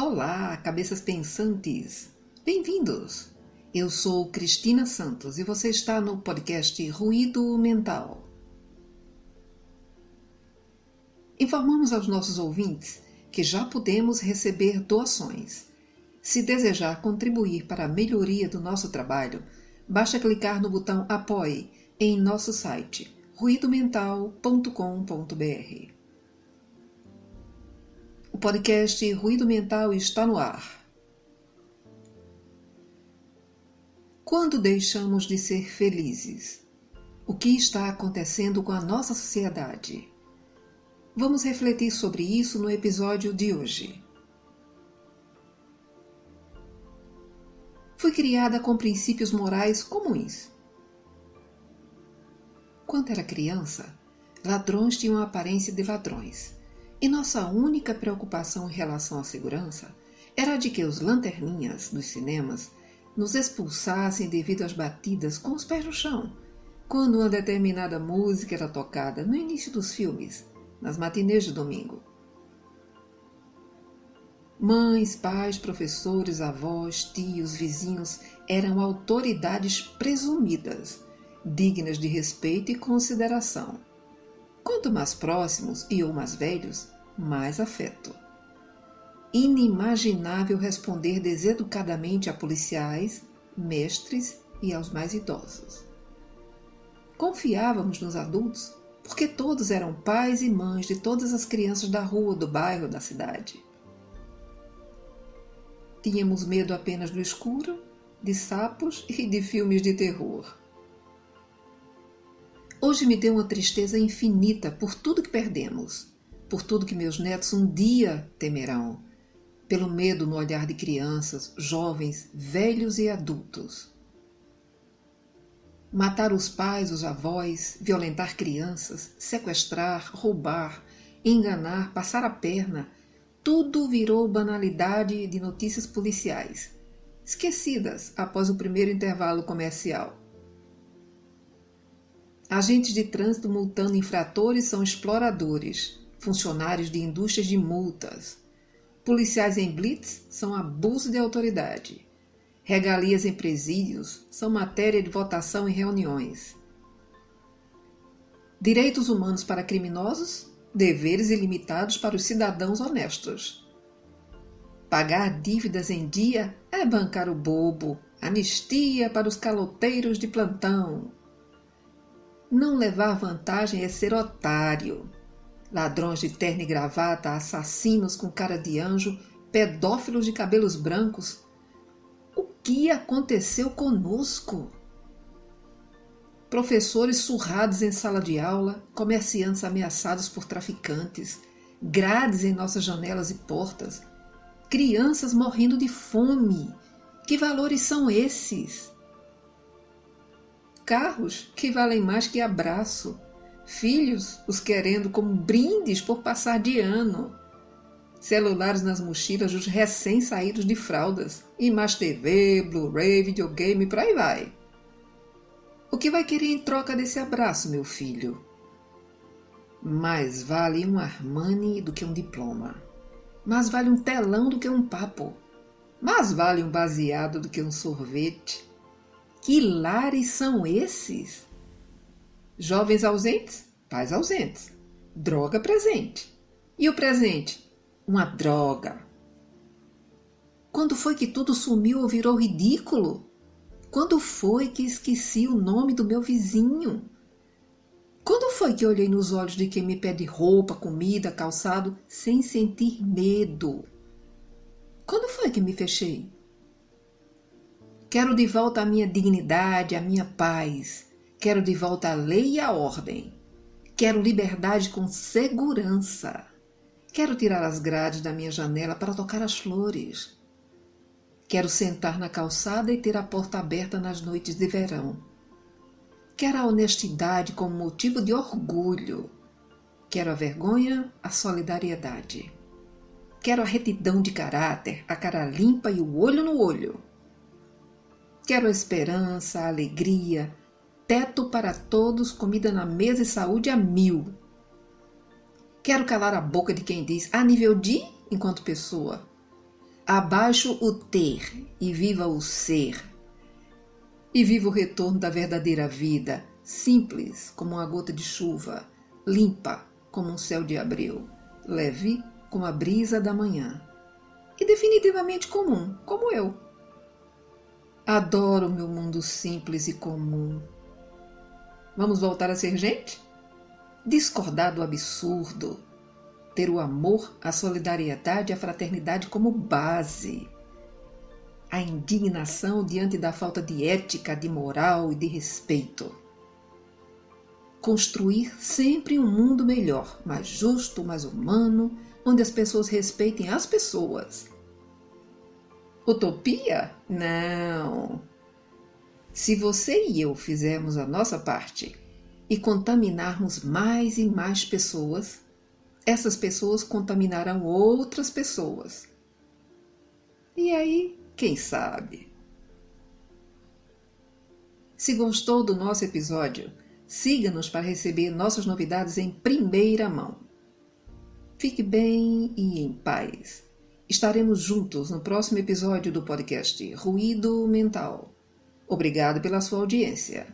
Olá, cabeças pensantes! Bem-vindos! Eu sou Cristina Santos e você está no podcast Ruído Mental. Informamos aos nossos ouvintes que já podemos receber doações. Se desejar contribuir para a melhoria do nosso trabalho, basta clicar no botão Apoie em nosso site ruidomental.com.br. O podcast Ruído Mental está no ar. Quando deixamos de ser felizes? O que está acontecendo com a nossa sociedade? Vamos refletir sobre isso no episódio de hoje. Fui criada com princípios morais comuns. Quando era criança, ladrões tinham a aparência de ladrões e nossa única preocupação em relação à segurança era de que os lanterninhas dos cinemas nos expulsassem devido às batidas com os pés no chão, quando uma determinada música era tocada no início dos filmes, nas matinês de domingo. Mães, pais, professores, avós, tios, vizinhos eram autoridades presumidas, dignas de respeito e consideração. Quanto mais próximos e ou mais velhos, mais afeto. Inimaginável responder deseducadamente a policiais, mestres e aos mais idosos. Confiávamos nos adultos porque todos eram pais e mães de todas as crianças da rua, do bairro, da cidade. Tínhamos medo apenas do escuro, de sapos e de filmes de terror. Hoje me deu uma tristeza infinita por tudo que perdemos, por tudo que meus netos um dia temerão, pelo medo no olhar de crianças, jovens, velhos e adultos. Matar os pais, os avós, violentar crianças, sequestrar, roubar, enganar, passar a perna, tudo virou banalidade de notícias policiais, esquecidas após o primeiro intervalo comercial. Agentes de trânsito multando infratores são exploradores, funcionários de indústrias de multas. Policiais em blitz são abuso de autoridade. Regalias em presídios são matéria de votação em reuniões. Direitos humanos para criminosos, deveres ilimitados para os cidadãos honestos. Pagar dívidas em dia é bancar o bobo, anistia para os caloteiros de plantão. Não levar vantagem é ser otário. Ladrões de terno e gravata, assassinos com cara de anjo, pedófilos de cabelos brancos. O que aconteceu conosco? Professores surrados em sala de aula, comerciantes ameaçados por traficantes, grades em nossas janelas e portas, crianças morrendo de fome. Que valores são esses? Carros que valem mais que abraço, filhos os querendo como brindes por passar de ano, celulares nas mochilas dos recém-saídos de fraldas, e mais TV, Blu-ray, videogame, por aí vai. O que vai querer em troca desse abraço, meu filho? Mais vale um Armani do que um diploma. Mais vale um telão do que um papo. Mais vale um baseado do que um sorvete. Que lares são esses? Jovens ausentes, pais ausentes. Droga presente. E o presente? Uma droga. Quando foi que tudo sumiu ou virou ridículo? Quando foi que esqueci o nome do meu vizinho? Quando foi que olhei nos olhos de quem me pede roupa, comida, calçado, sem sentir medo? Quando foi que me fechei? Quero de volta a minha dignidade, a minha paz. Quero de volta a lei e a ordem. Quero liberdade com segurança. Quero tirar as grades da minha janela para tocar as flores. Quero sentar na calçada e ter a porta aberta nas noites de verão. Quero a honestidade como motivo de orgulho. Quero a vergonha, a solidariedade. Quero a retidão de caráter, a cara limpa e o olho no olho. Quero esperança, alegria, teto para todos, comida na mesa e saúde a mil. Quero calar a boca de quem diz a nível de enquanto pessoa. Abaixo o ter e viva o ser. E viva o retorno da verdadeira vida, simples como uma gota de chuva, limpa como um céu de abril, leve como a brisa da manhã e definitivamente comum, como eu. Adoro meu mundo simples e comum. Vamos voltar a ser gente? Discordar do absurdo, ter o amor, a solidariedade e a fraternidade como base. A indignação diante da falta de ética, de moral e de respeito. Construir sempre um mundo melhor, mais justo, mais humano, onde as pessoas respeitem as pessoas. Utopia? Não. Se você e eu fizermos a nossa parte e contaminarmos mais e mais pessoas, essas pessoas contaminarão outras pessoas. E aí, quem sabe? Se gostou do nosso episódio, siga-nos para receber nossas novidades em primeira mão. Fique bem e em paz. Estaremos juntos no próximo episódio do podcast Ruído Mental. Obrigado pela sua audiência.